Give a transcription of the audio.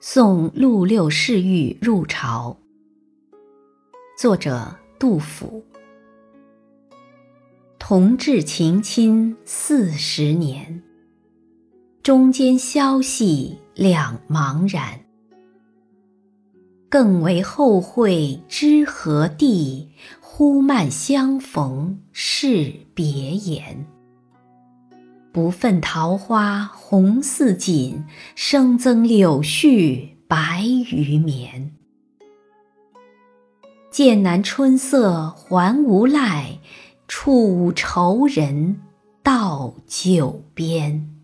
送陆六侍御入朝。作者杜甫。同治情亲四十年，中间消息两茫然。更为后会知何地？忽漫相逢是别言。不愤桃花红似锦，生增柳絮白于绵。剑南春色还无赖，处舞愁人到酒边。